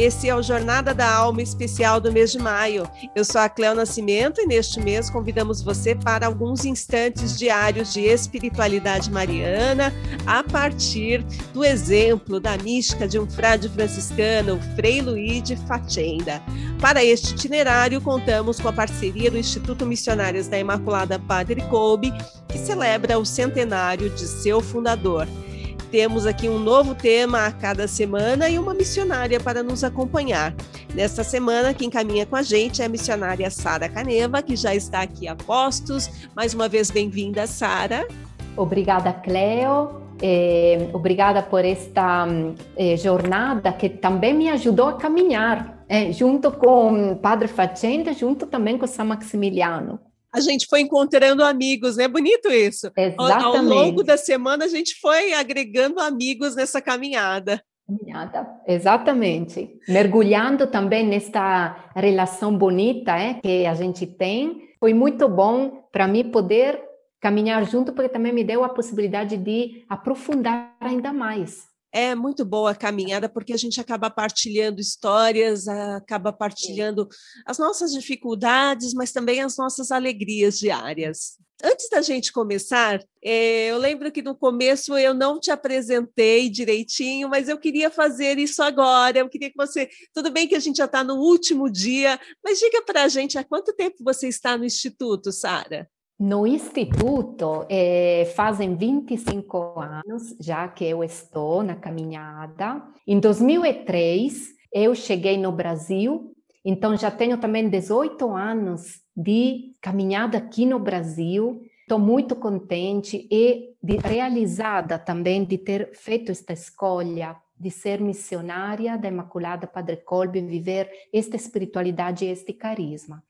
Esse é o Jornada da Alma especial do mês de maio. Eu sou a Cléo Nascimento e neste mês convidamos você para alguns instantes diários de espiritualidade mariana a partir do exemplo da mística de um frade franciscano, o Frei Luiz de Fatenda. Para este itinerário, contamos com a parceria do Instituto Missionários da Imaculada Padre Kolbe, que celebra o centenário de seu fundador. Temos aqui um novo tema a cada semana e uma missionária para nos acompanhar. Nesta semana, quem caminha com a gente é a missionária Sara Caneva, que já está aqui a postos. Mais uma vez, bem-vinda, Sara. Obrigada, Cleo. Eh, obrigada por esta eh, jornada que também me ajudou a caminhar, eh, junto com Padre Facenda, junto também com São Maximiliano a gente foi encontrando amigos, né? Bonito isso. Exatamente. Ao, ao longo da semana, a gente foi agregando amigos nessa caminhada. Caminhada, exatamente. Mergulhando também nesta relação bonita é, que a gente tem. Foi muito bom para mim poder caminhar junto, porque também me deu a possibilidade de aprofundar ainda mais é muito boa a caminhada porque a gente acaba partilhando histórias, acaba partilhando as nossas dificuldades, mas também as nossas alegrias diárias. Antes da gente começar, é, eu lembro que no começo eu não te apresentei direitinho, mas eu queria fazer isso agora. Eu queria que você. Tudo bem que a gente já está no último dia, mas diga para a gente há quanto tempo você está no Instituto, Sara? No Instituto eh, fazem 25 anos já que eu estou na caminhada. Em 2003 eu cheguei no Brasil, então já tenho também 18 anos de caminhada aqui no Brasil. Estou muito contente e de, realizada também de ter feito esta escolha de ser missionária da Imaculada Padre Kolbe, viver esta espiritualidade e este carisma.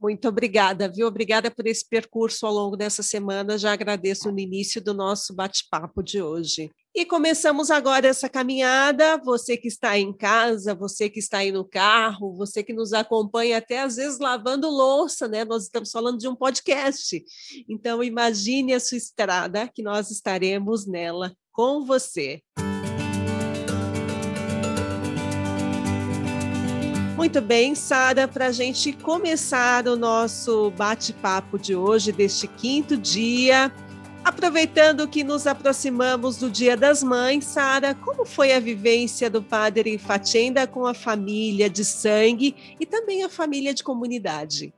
Muito obrigada, viu? Obrigada por esse percurso ao longo dessa semana. Já agradeço no início do nosso bate-papo de hoje. E começamos agora essa caminhada. Você que está em casa, você que está aí no carro, você que nos acompanha até às vezes lavando louça, né? Nós estamos falando de um podcast. Então imagine a sua estrada que nós estaremos nela com você. Muito bem, Sara, para a gente começar o nosso bate-papo de hoje, deste quinto dia, aproveitando que nos aproximamos do Dia das Mães, Sara, como foi a vivência do padre Fatenda com a família de sangue e também a família de comunidade?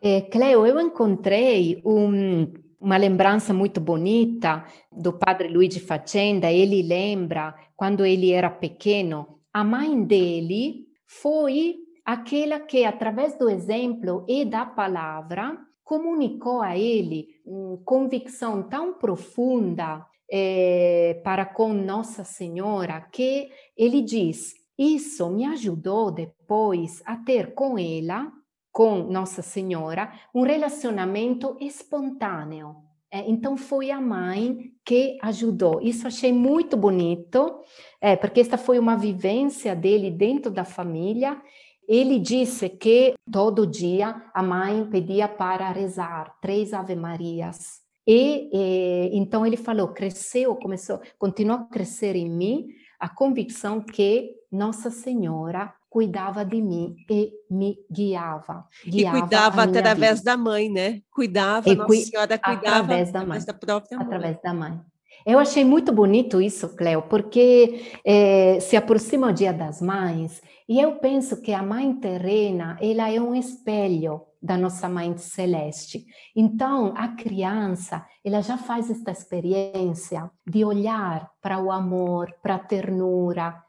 É, Cleo, eu encontrei um, uma lembrança muito bonita do padre Luigi Facenda. Ele lembra quando ele era pequeno, a mãe dele foi aquela que, através do exemplo e da palavra, comunicou a ele uma convicção tão profunda é, para com Nossa Senhora que ele diz: Isso me ajudou depois a ter com ela, com Nossa Senhora, um relacionamento espontâneo. É, então foi a mãe que ajudou. Isso achei muito bonito, é, porque esta foi uma vivência dele dentro da família. Ele disse que todo dia a mãe pedia para rezar três Ave Marias. E, e então ele falou, cresceu, começou, continuou a crescer em mim a convicção que Nossa Senhora cuidava de mim e me guiava. guiava e cuidava através vida. da mãe, né? Cuidava, e Nossa Senhora cuidava através da mãe. Da própria mãe. Através da mãe. Eu achei muito bonito isso, Cleo, porque é, se aproxima o Dia das Mães e eu penso que a Mãe terrena ela é um espelho da nossa Mãe celeste. Então, a criança ela já faz esta experiência de olhar para o amor, para a ternura,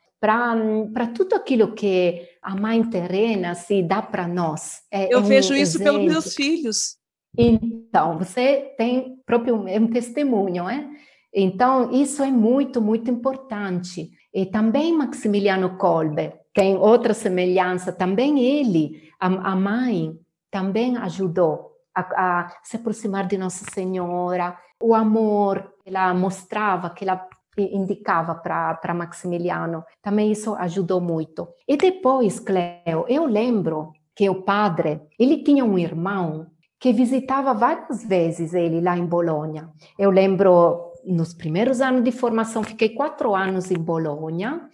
para tudo aquilo que a mãe terrena se dá para nós. É, Eu é vejo um isso pelos meus filhos. Então, você tem próprio é um testemunho, é? Então, isso é muito, muito importante. E também Maximiliano Kolbe tem outra semelhança, também ele, a, a mãe, também ajudou a, a, se aproximar de Nossa Senhora, o amor, ela mostrava que ela indicava para Maximiliano. Também isso ajudou muito. E depois, Cleo, eu lembro que o padre, ele tinha um irmão que visitava várias vezes ele lá em Bolonha. Eu lembro nos primeiros anos de formação, fiquei quatro anos em Bolonha,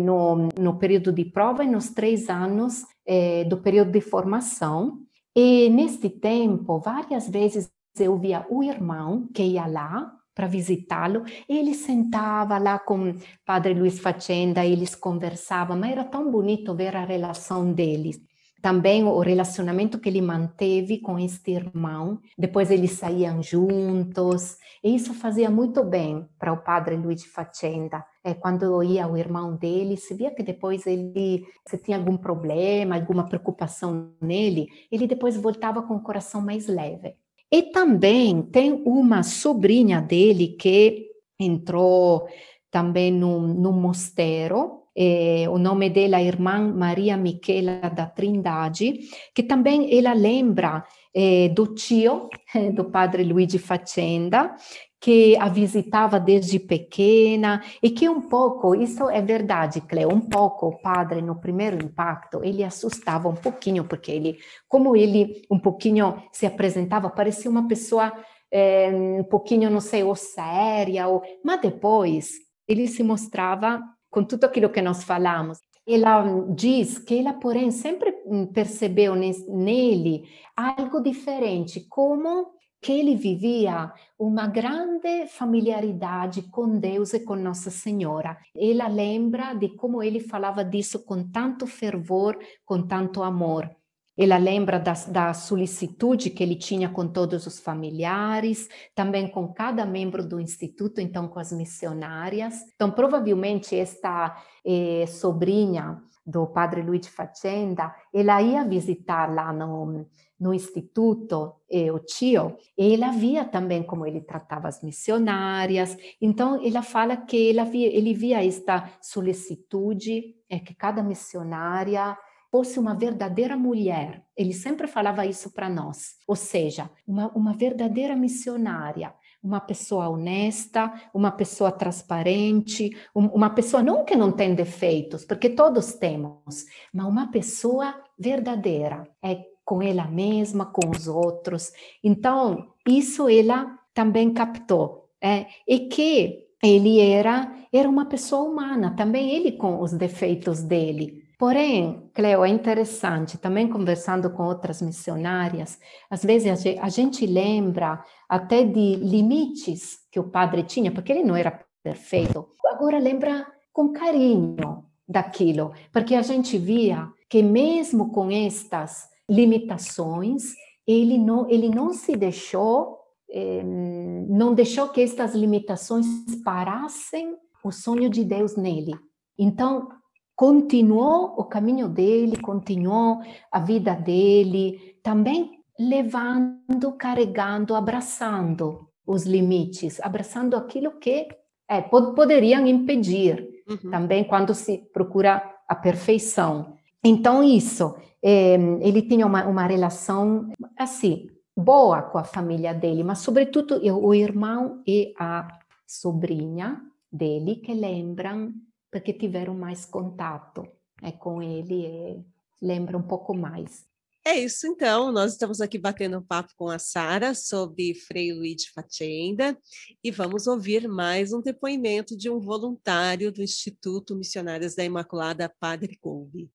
no, no período de prova e nos três anos eh, do período de formação. E neste tempo, várias vezes eu via o irmão que ia lá para visitá-lo, ele sentava lá com padre Luiz Facenda, eles conversavam, mas era tão bonito ver a relação deles também o relacionamento que ele manteve com este irmão. Depois eles saíam juntos, e isso fazia muito bem para o padre Luigi Facenda. É, quando ia o irmão dele, se via que depois ele, se tinha algum problema, alguma preocupação nele, ele depois voltava com o coração mais leve. E também tem uma sobrinha dele que entrou também no, no mosteiro, eh, o nome dela é irmã Maria Michela da Trindade, que também ela lembra eh, do tio do padre Luigi Facenda, que a visitava desde pequena e que um pouco, isso é verdade, Cleo, um pouco o padre no primeiro impacto, ele assustava um pouquinho, porque ele, como ele um pouquinho se apresentava, parecia uma pessoa é, um pouquinho, não sei, ou séria, ou... mas depois ele se mostrava com tudo aquilo que nós falamos. Ela diz que ela, porém, sempre percebeu nele algo diferente, como que ele vivia uma grande familiaridade com Deus e com Nossa Senhora. Ela lembra de como ele falava disso com tanto fervor, com tanto amor. Ela lembra da, da, solicitude que ele tinha com todos os familiares, também com cada membro do instituto, então com as missionárias. Então, provavelmente, esta eh, sobrinha do padre Luigi Facenda, ela ia visitar lá no, no instituto eh, o tio, e ela via também como ele tratava as missionárias. Então, ela fala que ela via, ele via esta solicitude, é que cada missionária fosse uma verdadeira mulher. Ele sempre falava isso para nós. Ou seja, uma, uma verdadeira missionária, uma pessoa honesta, uma pessoa transparente, uma pessoa não que não tem defeitos, porque todos temos, mas uma pessoa verdadeira, é com ela mesma, com os outros. Então, isso ela também captou. É, e que ele era, era uma pessoa humana, também ele com os defeitos dele, Porém, Cleo, é interessante, também conversando com outras missionárias, às vezes a gente lembra até de limites que o padre tinha, porque ele não era perfeito. Agora lembra com carinho daquilo, porque a gente via que mesmo com estas limitações, ele não, ele não se deixou, eh, não deixou que estas limitações parassem o sonho de Deus nele. Então, continuou o caminho dele, continuou a vida dele, também levando, carregando, abraçando os limites, abraçando aquilo que é, pod poderiam impedir, uhum. também quando se procura a perfeição. Então, isso, é, ele tinha uma, uma relação, assim, boa com a família dele, mas, sobretudo, o irmão e a sobrinha dele, que lembram porque tiveram mais contato é, com ele e lembra um pouco mais. É isso, então. Nós estamos aqui batendo um papo com a Sara sobre Frei Luigi Facenda e vamos ouvir mais um depoimento de um voluntário do Instituto Missionários da Imaculada, Padre Colby.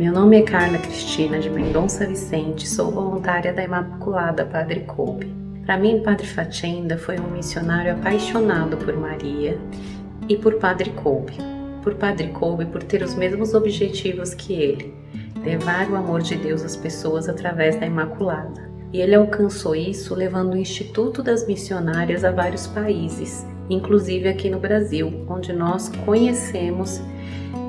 Meu nome é Carla Cristina de Mendonça Vicente, sou voluntária da Imaculada Padre Coupe. Para mim, Padre Facenda foi um missionário apaixonado por Maria e por Padre Coupe. Por Padre Coupe por ter os mesmos objetivos que ele, levar o amor de Deus às pessoas através da Imaculada. E ele alcançou isso levando o Instituto das Missionárias a vários países, inclusive aqui no Brasil, onde nós conhecemos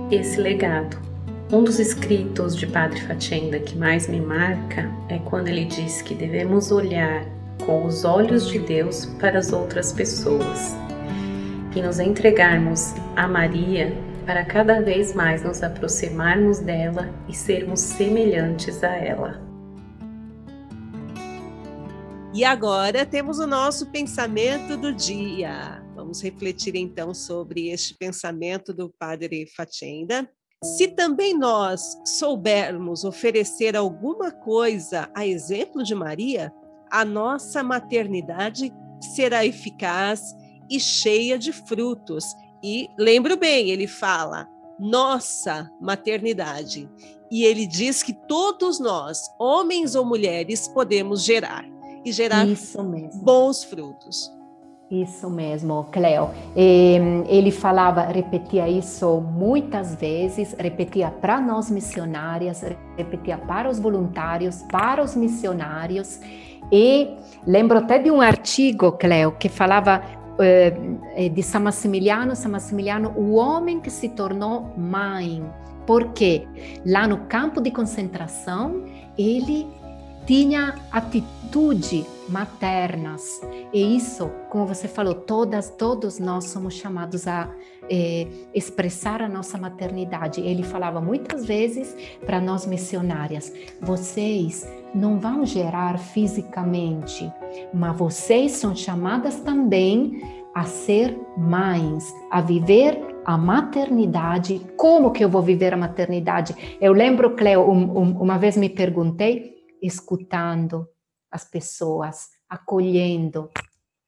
esse legado. Um dos escritos de Padre Facenda que mais me marca é quando ele diz que devemos olhar com os olhos de Deus para as outras pessoas e nos entregarmos a Maria para cada vez mais nos aproximarmos dela e sermos semelhantes a ela. E agora temos o nosso pensamento do dia. Vamos refletir então sobre este pensamento do Padre Facenda Se também nós soubermos oferecer alguma coisa a exemplo de Maria, a nossa maternidade será eficaz e cheia de frutos. E lembro bem, ele fala nossa maternidade. E ele diz que todos nós, homens ou mulheres, podemos gerar e gerar bons frutos. Isso mesmo, Cleo. Ele falava, repetia isso muitas vezes, repetia para nós missionárias, repetia para os voluntários, para os missionários. E lembro até de um artigo, Cleo, que falava eh, de São Massimiliano, São Massimiliano, o homem que se tornou mãe. Porque lá no campo de concentração, ele tinha atitude maternas. E isso, como você falou, todas, todos nós somos chamados a é, expressar a nossa maternidade. Ele falava muitas vezes para nós missionárias: vocês não vão gerar fisicamente, mas vocês são chamadas também a ser mães, a viver a maternidade. Como que eu vou viver a maternidade? Eu lembro, Cleo, um, um, uma vez me perguntei escutando as pessoas, acolhendo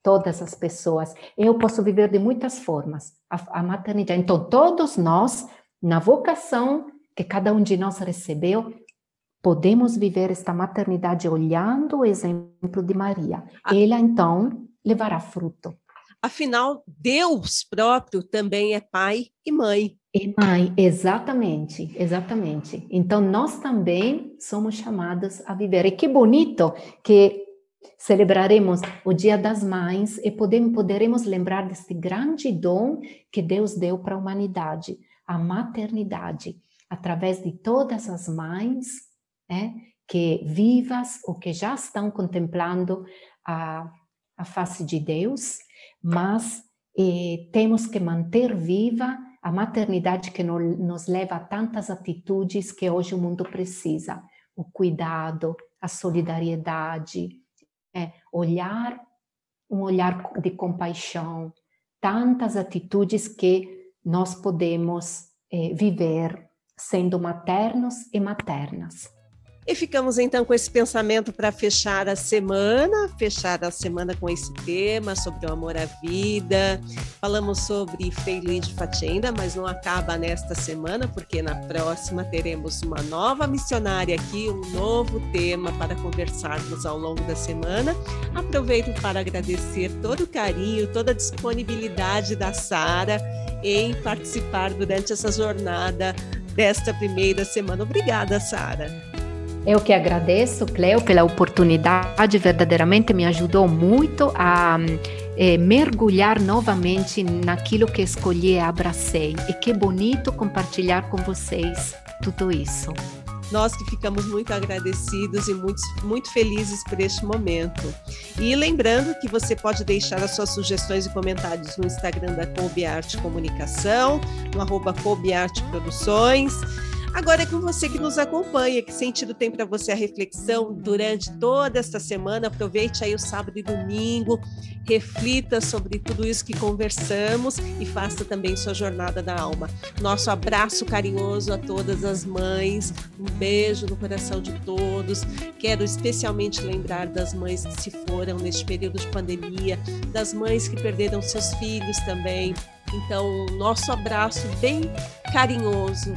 todas as pessoas. Eu posso viver de muitas formas a, a maternidade. Então, todos nós, na vocação que cada um de nós recebeu, podemos viver esta maternidade olhando o exemplo de Maria. Ela, então, levará fruto. Afinal, Deus próprio também é pai e mãe. E mãe, exatamente, exatamente. Então, nós também somos chamados a viver. E que bonito que celebraremos o Dia das Mães e podemos, poderemos lembrar desse grande dom que Deus deu para a humanidade, a maternidade, através de todas as mães né, que vivas ou que já estão contemplando a, a face de Deus, mas eh, temos que manter viva a maternidade que nos leva a tantas atitudes que hoje o mundo precisa: o cuidado, a solidariedade, é, olhar, um olhar de compaixão, tantas atitudes que nós podemos é, viver sendo maternos e maternas. E ficamos então com esse pensamento para fechar a semana, fechar a semana com esse tema sobre o amor à vida. Falamos sobre Frei de Fatenda, mas não acaba nesta semana, porque na próxima teremos uma nova missionária aqui, um novo tema para conversarmos ao longo da semana. Aproveito para agradecer todo o carinho, toda a disponibilidade da Sara em participar durante essa jornada desta primeira semana. Obrigada, Sara. Eu que agradeço, Cleo, pela oportunidade, verdadeiramente me ajudou muito a é, mergulhar novamente naquilo que escolhi e abracei. E que bonito compartilhar com vocês tudo isso. Nós que ficamos muito agradecidos e muito, muito felizes por este momento. E lembrando que você pode deixar as suas sugestões e comentários no Instagram da Kobe Arte Comunicação, no arroba Kobe Arte Produções. Agora é com você que nos acompanha. Que sentido tem para você a reflexão durante toda esta semana? Aproveite aí o sábado e domingo, reflita sobre tudo isso que conversamos e faça também sua jornada da alma. Nosso abraço carinhoso a todas as mães, um beijo no coração de todos. Quero especialmente lembrar das mães que se foram neste período de pandemia, das mães que perderam seus filhos também. Então, nosso abraço bem carinhoso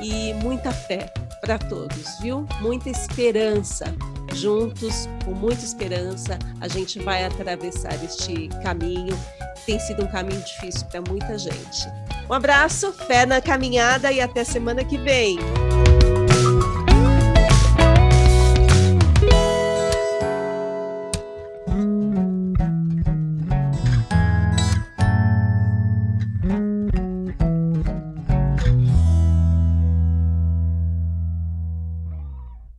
e muita fé para todos, viu? Muita esperança. Juntos, com muita esperança, a gente vai atravessar este caminho. Tem sido um caminho difícil para muita gente. Um abraço, fé na caminhada e até semana que vem.